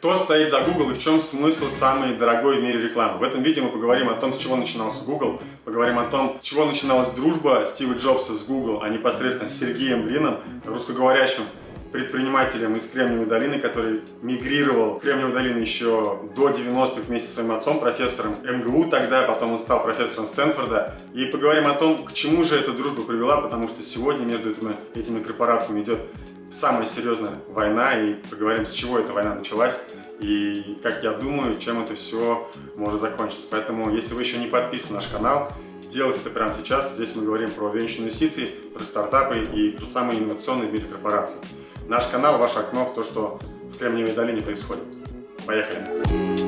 Кто стоит за Google и в чем смысл самой дорогой в мире рекламы? В этом видео мы поговорим о том, с чего начинался Google, поговорим о том, с чего начиналась дружба Стива Джобса с Google, а непосредственно с Сергеем Брином, русскоговорящим предпринимателем из Кремниевой долины, который мигрировал в Кремниевую долину еще до 90-х вместе с своим отцом, профессором МГУ тогда, потом он стал профессором Стэнфорда. И поговорим о том, к чему же эта дружба привела, потому что сегодня между этими, этими корпорациями идет самая серьезная война, и поговорим, с чего эта война началась, и как я думаю, чем это все может закончиться. Поэтому, если вы еще не подписаны на наш канал, делайте это прямо сейчас. Здесь мы говорим про венчурные инвестиции, про стартапы и про самые инновационные в мире корпорации. Наш канал – ваше окно в то, что в Кремниевой долине происходит. Поехали!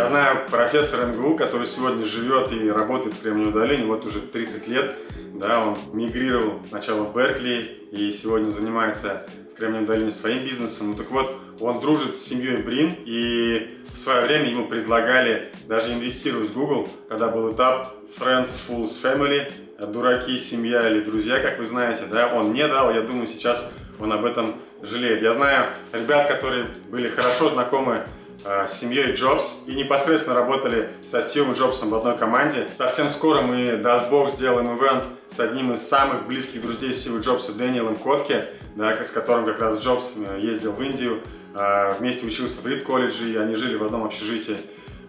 Я знаю профессора МГУ, который сегодня живет и работает в Кремниевой долине, вот уже 30 лет. Да, он мигрировал сначала в Беркли и сегодня занимается в Кремниевой долине своим бизнесом. Ну так вот, он дружит с семьей Брин и в свое время ему предлагали даже инвестировать в Google, когда был этап Friends, Fools, Family, дураки, семья или друзья, как вы знаете, да, он не дал, я думаю, сейчас он об этом жалеет. Я знаю ребят, которые были хорошо знакомы с семьей Джобс и непосредственно работали со Стивом Джобсом в одной команде. Совсем скоро мы, даст бог, сделаем ивент с одним из самых близких друзей Стива Джобса, Дэниелом Котке, да, с которым как раз Джобс э, ездил в Индию, э, вместе учился в Рид колледже, и они жили в одном общежитии.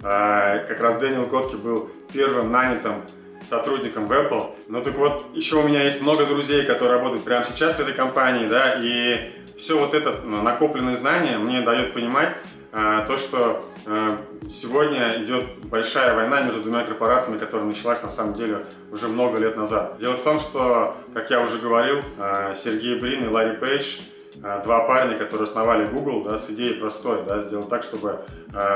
Как раз Дэниел Котке был первым нанятым сотрудником в Apple. Ну так вот, еще у меня есть много друзей, которые работают прямо сейчас в этой компании, да, и все вот это ну, накопленное знание мне дает понимать, то, что а, сегодня идет большая война между двумя корпорациями, которая началась на самом деле уже много лет назад. Дело в том, что, как я уже говорил, а, Сергей Брин и Ларри Пейдж два парня, которые основали Google, да, с идеей простой, да, сделать так, чтобы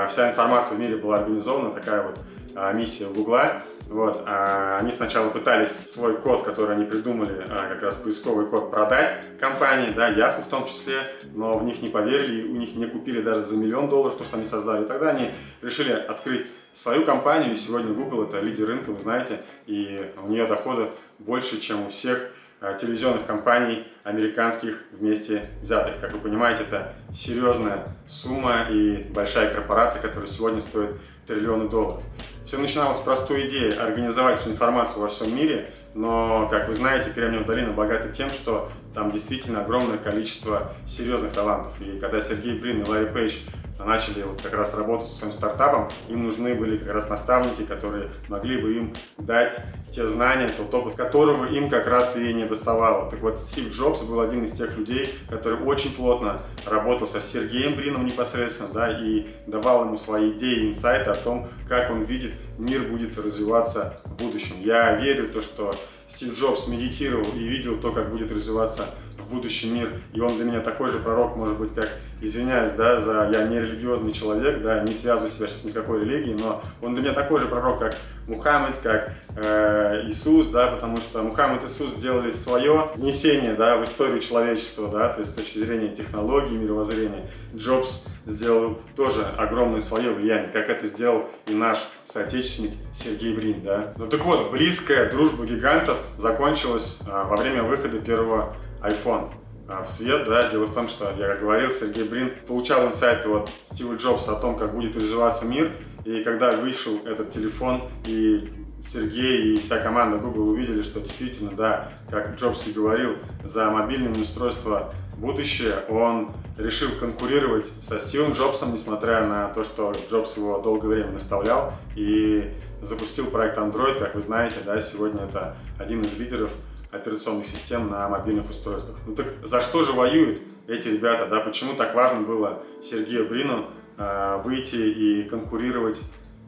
вся информация в мире была организована, такая вот миссия Google. Вот, а они сначала пытались свой код, который они придумали, а, как раз поисковый код, продать компании, да, Yahoo в том числе, но в них не поверили, у них не купили даже за миллион долларов то, что они создали. И тогда они решили открыть свою компанию, и сегодня Google это лидер рынка, вы знаете, и у нее доходы больше, чем у всех а, телевизионных компаний американских вместе взятых. Как вы понимаете, это серьезная сумма и большая корпорация, которая сегодня стоит триллионы долларов. Все начиналось с простой идеи организовать всю информацию во всем мире, но, как вы знаете, Кремниевая долина богата тем, что там действительно огромное количество серьезных талантов. И когда Сергей Брин и Ларри Пейдж начали вот как раз работать со своим стартапом, им нужны были как раз наставники, которые могли бы им дать те знания, тот опыт, которого им как раз и не доставало. Так вот, Стив Джобс был один из тех людей, который очень плотно работал со Сергеем Брином непосредственно, да, и давал ему свои идеи, инсайты о том, как он видит мир будет развиваться в будущем. Я верю в то, что Стив Джобс медитировал и видел то, как будет развиваться в будущем мир, и он для меня такой же пророк, может быть, как, извиняюсь, да, за я не религиозный человек, да, не связываю себя сейчас ни с какой религией, но он для меня такой же пророк, как Мухаммед, как э, Иисус, да, потому что Мухаммед и Иисус сделали свое внесение, да, в историю человечества, да, то есть с точки зрения технологий, мировоззрения. Джобс сделал тоже огромное свое влияние, как это сделал и наш соотечественник Сергей Брин, да. Ну так вот, близкая дружба гигантов закончилась а, во время выхода первого iPhone а, в свет, да, дело в том, что, я говорил, Сергей Брин получал инсайты от Стива Джобса о том, как будет развиваться мир, и когда вышел этот телефон, и Сергей и вся команда Google увидели, что действительно, да, как Джобс и говорил, за мобильные устройства будущее, он решил конкурировать со Стивом Джобсом, несмотря на то, что Джобс его долгое время наставлял, и запустил проект Android, как вы знаете, да, сегодня это один из лидеров операционных систем на мобильных устройствах. Ну так за что же воюют эти ребята, да, почему так важно было Сергею Брину э, выйти и конкурировать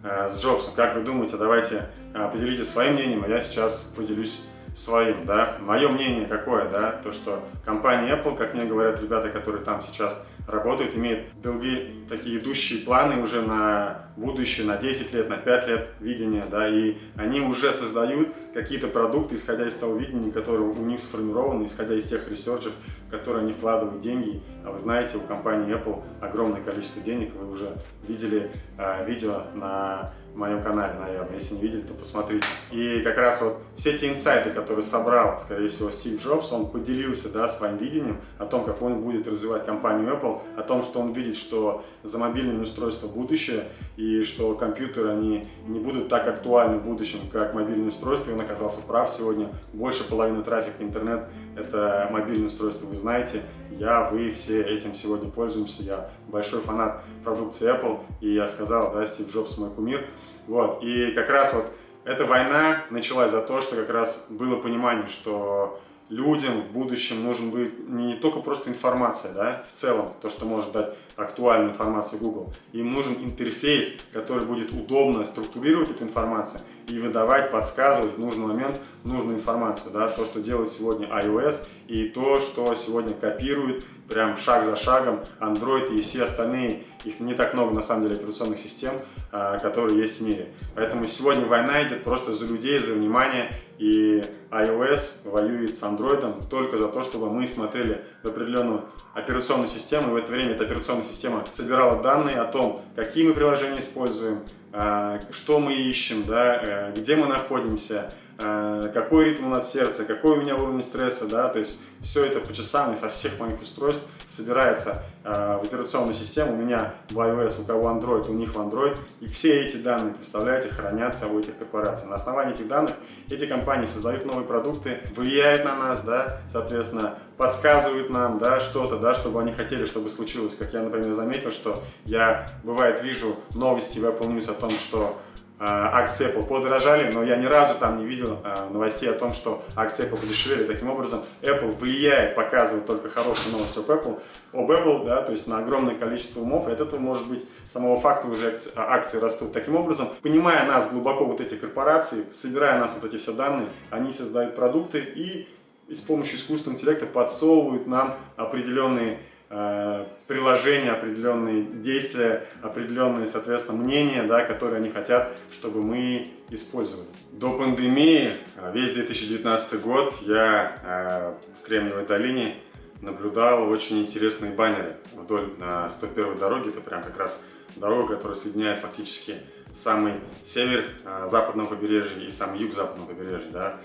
э, с Джобсом? Как вы думаете, давайте э, поделитесь своим мнением, а я сейчас поделюсь своим, да. Мое мнение какое, да, то, что компания Apple, как мне говорят ребята, которые там сейчас работают, имеет долгие такие идущие планы уже на будущее, на 10 лет, на 5 лет видения, да, и они уже создают какие-то продукты, исходя из того видения, которое у них сформировано, исходя из тех ресерчев, которые они вкладывают деньги. А вы знаете, у компании Apple огромное количество денег, вы уже видели э, видео на в моем канале, наверное. Если не видели, то посмотрите. И как раз вот все те инсайты, которые собрал, скорее всего, Стив Джобс, он поделился да, своим видением о том, как он будет развивать компанию Apple, о том, что он видит, что за мобильными устройствами будущее, и что компьютеры, они не будут так актуальны в будущем, как мобильные устройства. И он оказался прав сегодня. Больше половины трафика интернет – это мобильные устройства, вы знаете. Я, вы все этим сегодня пользуемся. Я большой фанат продукции Apple. И я сказал, да, Стив Джобс мой кумир. Вот. И как раз вот эта война началась за то, что как раз было понимание, что людям в будущем нужен будет не только просто информация, да, в целом, то, что может дать актуальную информацию Google. Им нужен интерфейс, который будет удобно структурировать эту информацию и выдавать, подсказывать в нужный момент нужную информацию. Да, то, что делает сегодня iOS и то, что сегодня копирует прям шаг за шагом Android и все остальные, их не так много на самом деле операционных систем, а, которые есть в мире. Поэтому сегодня война идет просто за людей, за внимание, и iOS воюет с Android только за то, чтобы мы смотрели в определенную операционную систему, и в это время эта операционная система собирала данные о том, какие мы приложения используем, а, что мы ищем, да, э, где мы находимся, какой ритм у нас сердца, какой у меня уровень стресса, да, то есть все это по часам и со всех моих устройств собирается э, в операционную систему. У меня в iOS, у кого Android, у них в Android. И все эти данные, представляете, хранятся у этих корпораций. На основании этих данных эти компании создают новые продукты, влияют на нас, да, соответственно, подсказывают нам, да, что-то, да, чтобы они хотели, чтобы случилось. Как я, например, заметил, что я, бывает, вижу новости в Apple News о том, что акции Apple подорожали, но я ни разу там не видел а, новостей о том, что акции Apple подешевели. Таким образом, Apple влияет, показывает только хорошие новости об Apple, об Apple, да, то есть на огромное количество умов, и от этого, может быть, самого факта уже акции, акции растут. Таким образом, понимая нас глубоко вот эти корпорации, собирая нас вот эти все данные, они создают продукты и, и с помощью искусственного интеллекта подсовывают нам определенные Э, приложения, определенные действия, определенные, соответственно, мнения, да, которые они хотят, чтобы мы использовали. До пандемии, э, весь 2019 год, я э, в Кремниевой долине наблюдал очень интересные баннеры вдоль на 101 дороге. Это прям как раз дорога, которая соединяет фактически самый север западного побережья и самый юг западного побережья. Да.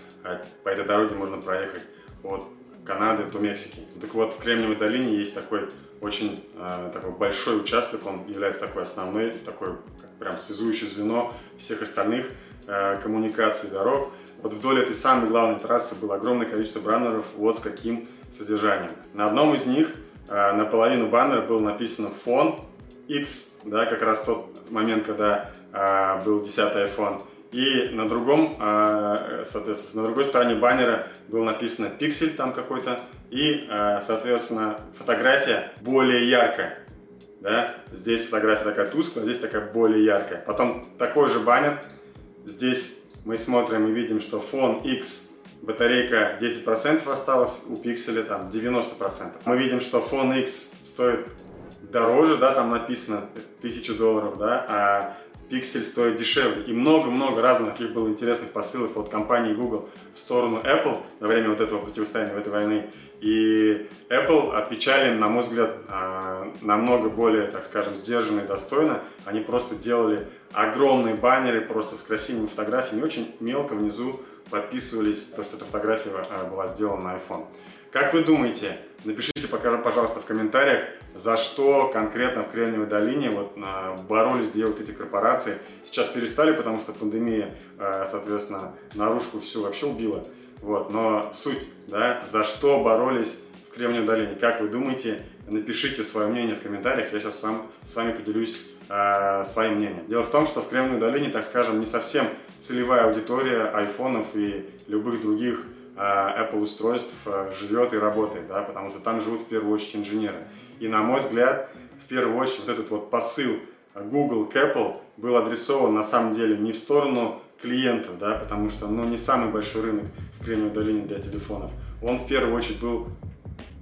По этой дороге можно проехать от Канады до Мексики. Так вот, в Кремниевой долине есть такой очень э, такой большой участок, он является такой основной, такой прям связующее звено всех остальных э, коммуникаций, дорог. Вот вдоль этой самой главной трассы было огромное количество баннеров вот с каким содержанием. На одном из них э, наполовину баннера было написано фон X, да, как раз тот момент, когда э, был 10 iPhone. И на другом, а, соответственно, на другой стороне баннера было написано пиксель там какой-то. И, а, соответственно, фотография более яркая. Да? Здесь фотография такая тусклая, здесь такая более яркая. Потом такой же баннер. Здесь мы смотрим и видим, что фон X батарейка 10% осталась, у пикселя там 90%. Мы видим, что фон X стоит дороже, да, там написано 1000 долларов, да, а Pixel стоит дешевле. И много-много разных таких было интересных посылов от компании Google в сторону Apple во время вот этого противостояния, в этой войны. И Apple отвечали, на мой взгляд, а, намного более, так скажем, сдержанно и достойно. Они просто делали огромные баннеры просто с красивыми фотографиями, очень мелко внизу подписывались, то, что эта фотография а, была сделана на iPhone. Как вы думаете, напишите пожалуйста, в комментариях, за что конкретно в Кремниевой долине вот, а, боролись делать эти корпорации. Сейчас перестали, потому что пандемия, а, соответственно, наружку все вообще убила. Вот, но суть, да, за что боролись в Кремниевой долине, как вы думаете, напишите свое мнение в комментариях, я сейчас с вами, с вами поделюсь э, своим мнением. Дело в том, что в Кремниевой долине, так скажем, не совсем целевая аудитория айфонов и любых других Apple устройств э, живет и работает, да, потому что там живут в первую очередь инженеры. И на мой взгляд, в первую очередь вот этот вот посыл Google к Apple был адресован на самом деле не в сторону клиентов, да, потому что ну, не самый большой рынок в Кремниевой долине для телефонов. Он в первую очередь был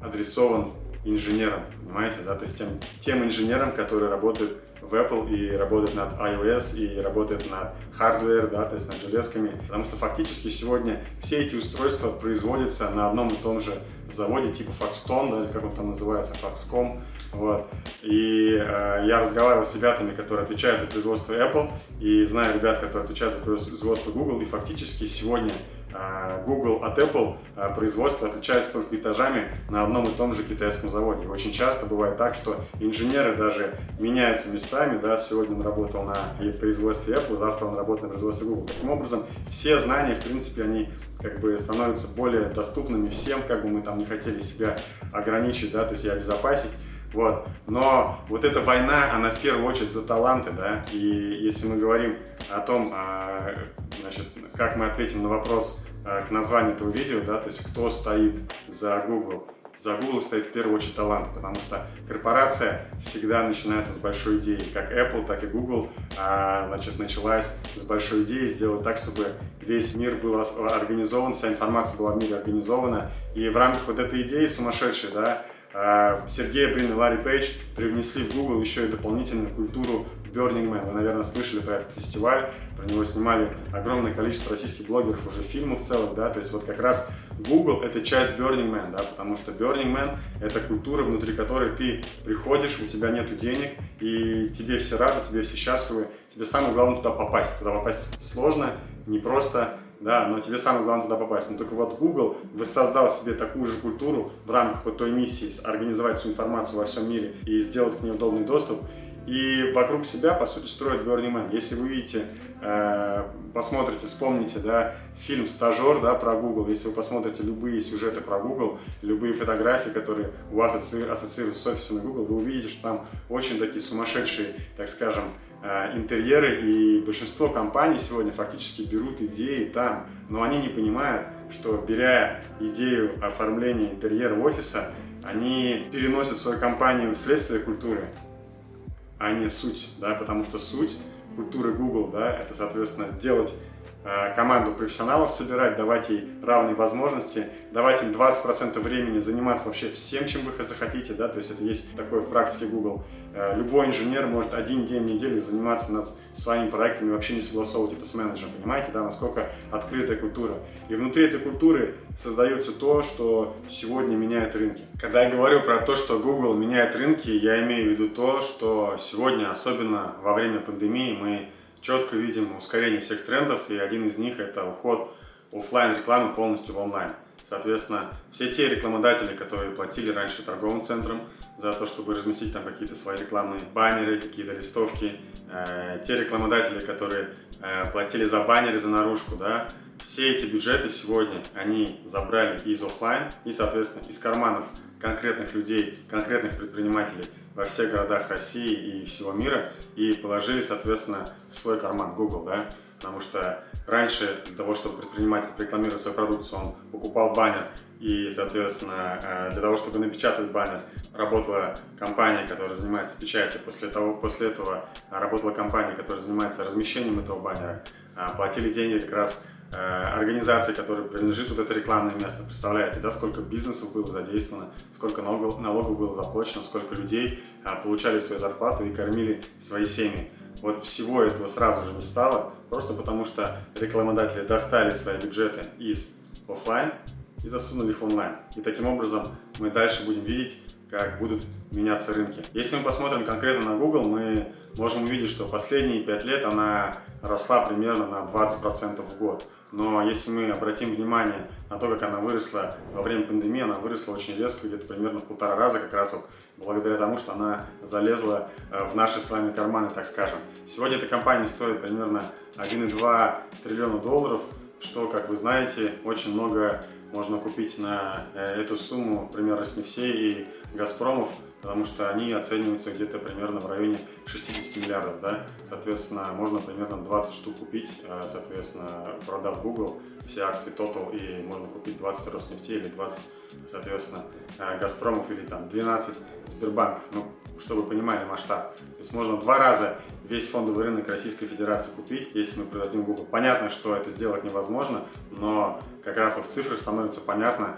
адресован инженерам, понимаете, да, то есть тем, тем инженерам, которые работают в Apple и работает над iOS, и работает над hardware, да, то есть над железками, потому что фактически сегодня все эти устройства производятся на одном и том же заводе типа Foxconn, да, или как он там называется, Foxcom, вот. И э, я разговаривал с ребятами, которые отвечают за производство Apple, и знаю ребят, которые отвечают за производство Google, и фактически сегодня э, Google от Apple э, производство отличается только этажами на одном и том же китайском заводе. И очень часто бывает так, что инженеры даже меняются местами, да, сегодня он работал на производстве Apple, завтра он работает на производстве Google. Таким образом, все знания, в принципе, они как бы становятся более доступными всем, как бы мы там не хотели себя ограничить, да, то есть и обезопасить. Вот. Но вот эта война, она в первую очередь за таланты, да, и если мы говорим о том, а, значит, как мы ответим на вопрос а, к названию этого видео, да, то есть кто стоит за Google, за Google стоит в первую очередь талант, потому что корпорация всегда начинается с большой идеи. Как Apple, так и Google а, значит, началась с большой идеи сделать так, чтобы весь мир был организован, вся информация была в мире организована. И в рамках вот этой идеи сумасшедшей, да, а, Сергей Брин и Ларри Пейдж привнесли в Google еще и дополнительную культуру Burning Man. Вы, наверное, слышали про этот фестиваль, про него снимали огромное количество российских блогеров, уже фильмов целых, да, то есть вот как раз Google это часть Burning Man, да, потому что Burning Man это культура, внутри которой ты приходишь, у тебя нету денег, и тебе все рады, тебе все счастливы, тебе самое главное туда попасть. Туда попасть сложно, непросто, да, но тебе самое главное туда попасть. Но только вот Google воссоздал себе такую же культуру в рамках вот той миссии организовать всю информацию во всем мире и сделать к ней удобный доступ. И вокруг себя, по сути, строит Burning Man. Если вы видите, э, посмотрите, вспомните, да, фильм «Стажер», да, про Google, если вы посмотрите любые сюжеты про Google, любые фотографии, которые у вас ассоциируются с офисом Google, вы увидите, что там очень такие сумасшедшие, так скажем, интерьеры, и большинство компаний сегодня фактически берут идеи там, но они не понимают, что беря идею оформления интерьера офиса, они переносят свою компанию вследствие культуры, а не суть, да, потому что суть культуры Google, да, это, соответственно, делать Э, команду профессионалов собирать, давать ей равные возможности, давать им 20% времени заниматься вообще всем, чем вы захотите, да, то есть это есть такое в практике Google. Э, любой инженер может один день в неделю заниматься над своими проектами, вообще не согласовывать это с менеджером, понимаете, да, насколько открытая культура. И внутри этой культуры создается то, что сегодня меняет рынки. Когда я говорю про то, что Google меняет рынки, я имею в виду то, что сегодня, особенно во время пандемии, мы четко видим ускорение всех трендов, и один из них это уход офлайн рекламы полностью в онлайн. Соответственно, все те рекламодатели, которые платили раньше торговым центрам за то, чтобы разместить там какие-то свои рекламные баннеры, какие-то листовки, э, те рекламодатели, которые э, платили за баннеры, за наружку, да, все эти бюджеты сегодня они забрали из офлайн и, соответственно, из карманов конкретных людей, конкретных предпринимателей во всех городах России и всего мира и положили, соответственно, в свой карман Google, да, потому что раньше для того, чтобы предприниматель рекламировал свою продукцию, он покупал баннер и, соответственно, э, для того, чтобы напечатать баннер, работала компания, которая занимается печатью. После, того, после этого работала компания, которая занимается размещением этого баннера. А, платили деньги как раз Э, организации, которой принадлежит вот это рекламное место. Представляете, да, сколько бизнесов было задействовано, сколько налогов, было заплачено, сколько людей а, получали свою зарплату и кормили свои семьи. Вот всего этого сразу же не стало, просто потому что рекламодатели достали свои бюджеты из офлайн и засунули их в онлайн. И таким образом мы дальше будем видеть, как будут меняться рынки. Если мы посмотрим конкретно на Google, мы можем увидеть, что последние 5 лет она росла примерно на 20% в год. Но если мы обратим внимание на то, как она выросла во время пандемии, она выросла очень резко, где-то примерно в полтора раза, как раз вот благодаря тому, что она залезла э, в наши с вами карманы, так скажем. Сегодня эта компания стоит примерно 1,2 триллиона долларов, что, как вы знаете, очень много можно купить на э, эту сумму, примерно с нефтей и Газпромов, потому что они оцениваются где-то примерно в районе 60 миллиардов, да, соответственно, можно примерно 20 штук купить, э, соответственно, продав Google все акции Total, и можно купить 20 Роснефти или 20, соответственно, э, Газпромов или там 12 Сбербанков, ну, чтобы понимали масштаб. То есть можно два раза весь фондовый рынок Российской Федерации купить, если мы продадим Google. Понятно, что это сделать невозможно, но как раз в цифрах становится понятно,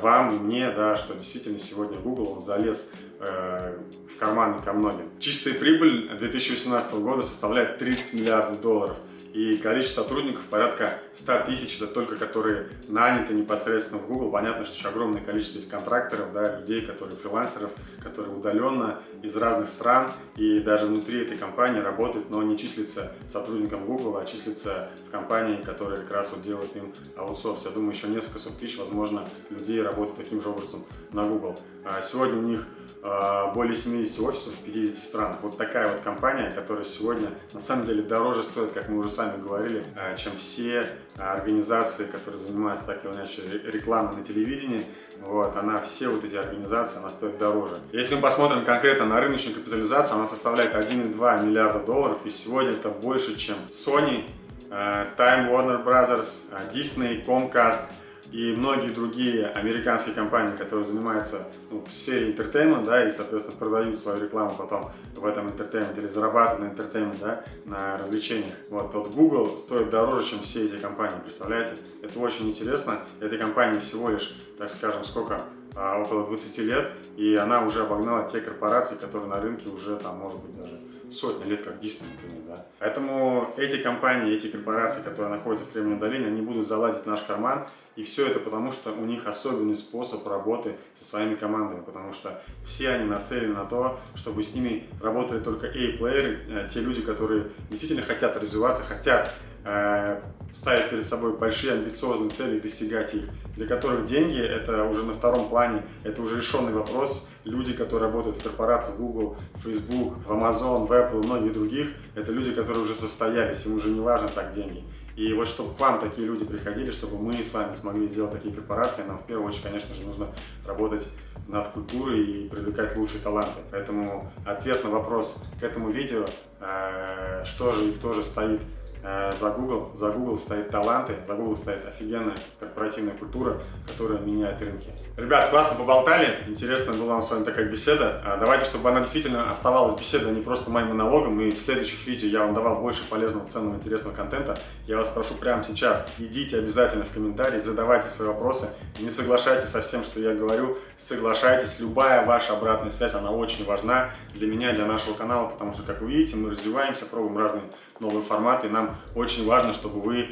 вам и мне, да, что действительно сегодня Google залез э, в карманы ко многим. Чистая прибыль 2018 года составляет 30 миллиардов долларов – и количество сотрудников порядка 100 тысяч, это только которые наняты непосредственно в Google. Понятно, что еще огромное количество есть контракторов, да, людей, которые фрилансеров, которые удаленно из разных стран и даже внутри этой компании работают, но не числится сотрудником Google, а числится в компании, которая как раз вот делает им аутсорс. Я думаю, еще несколько сот тысяч, возможно, людей работают таким же образом на Google. А сегодня у них более 70 офисов в 50 странах. Вот такая вот компания, которая сегодня на самом деле дороже стоит, как мы уже сами говорили, а, чем все организации, которые занимаются так или иначе рекламой на телевидении. Вот, она, все вот эти организации, она стоит дороже. Если мы посмотрим конкретно на рыночную капитализацию, она составляет 1,2 миллиарда долларов, и сегодня это больше, чем Sony, Time Warner Brothers, Disney, Comcast – и многие другие американские компании, которые занимаются ну, в сфере entertainment а, да, и, соответственно, продают свою рекламу потом в этом entertainment е или зарабатывают на entertainment е, да, на развлечениях. Вот, вот Google стоит дороже, чем все эти компании, представляете? Это очень интересно. Этой компании всего лишь, так скажем, сколько? А, около 20 лет, и она уже обогнала те корпорации, которые на рынке уже, там, может быть, даже сотни лет, как Disney, например, да. Поэтому эти компании, эти корпорации, которые находятся в Кремниевой долине, они будут залазить в наш карман, и все это потому, что у них особенный способ работы со своими командами, потому что все они нацелены на то, чтобы с ними работали только A-плееры, э, те люди, которые действительно хотят развиваться, хотят э, ставить перед собой большие амбициозные цели и достигать их, для которых деньги это уже на втором плане, это уже решенный вопрос. Люди, которые работают в корпорациях Google, Facebook, в Amazon, в Apple и многих других, это люди, которые уже состоялись, им уже не важно так деньги. И вот чтобы к вам такие люди приходили, чтобы мы с вами смогли сделать такие корпорации, нам в первую очередь, конечно же, нужно работать над культурой и привлекать лучшие таланты. Поэтому ответ на вопрос к этому видео, э, что же и кто же стоит за Google, за Google стоит таланты, за Google стоит офигенная корпоративная культура, которая меняет рынки. Ребят, классно поболтали, интересно была с вами такая беседа. А, давайте, чтобы она действительно оставалась беседой, а не просто моим монологом, и в следующих видео я вам давал больше полезного, ценного, интересного контента. Я вас прошу прямо сейчас, идите обязательно в комментарии, задавайте свои вопросы, не соглашайтесь со всем, что я говорю, соглашайтесь, любая ваша обратная связь, она очень важна для меня, для нашего канала, потому что, как вы видите, мы развиваемся, пробуем разные новые форматы, и нам очень важно, чтобы вы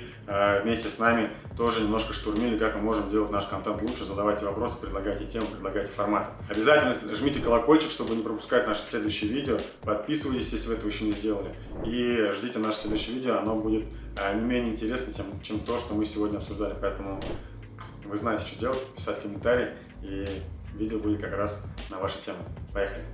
вместе с нами тоже немножко штурмили, как мы можем делать наш контент лучше, задавайте вопросы, предлагайте темы, предлагайте форматы. Обязательно жмите колокольчик, чтобы не пропускать наши следующие видео, подписывайтесь, если вы этого еще не сделали, и ждите наше следующее видео, оно будет э, не менее интересно, чем то, что мы сегодня обсуждали, поэтому вы знаете, что делать, писать комментарии, и видео будет как раз на ваши темы. Поехали!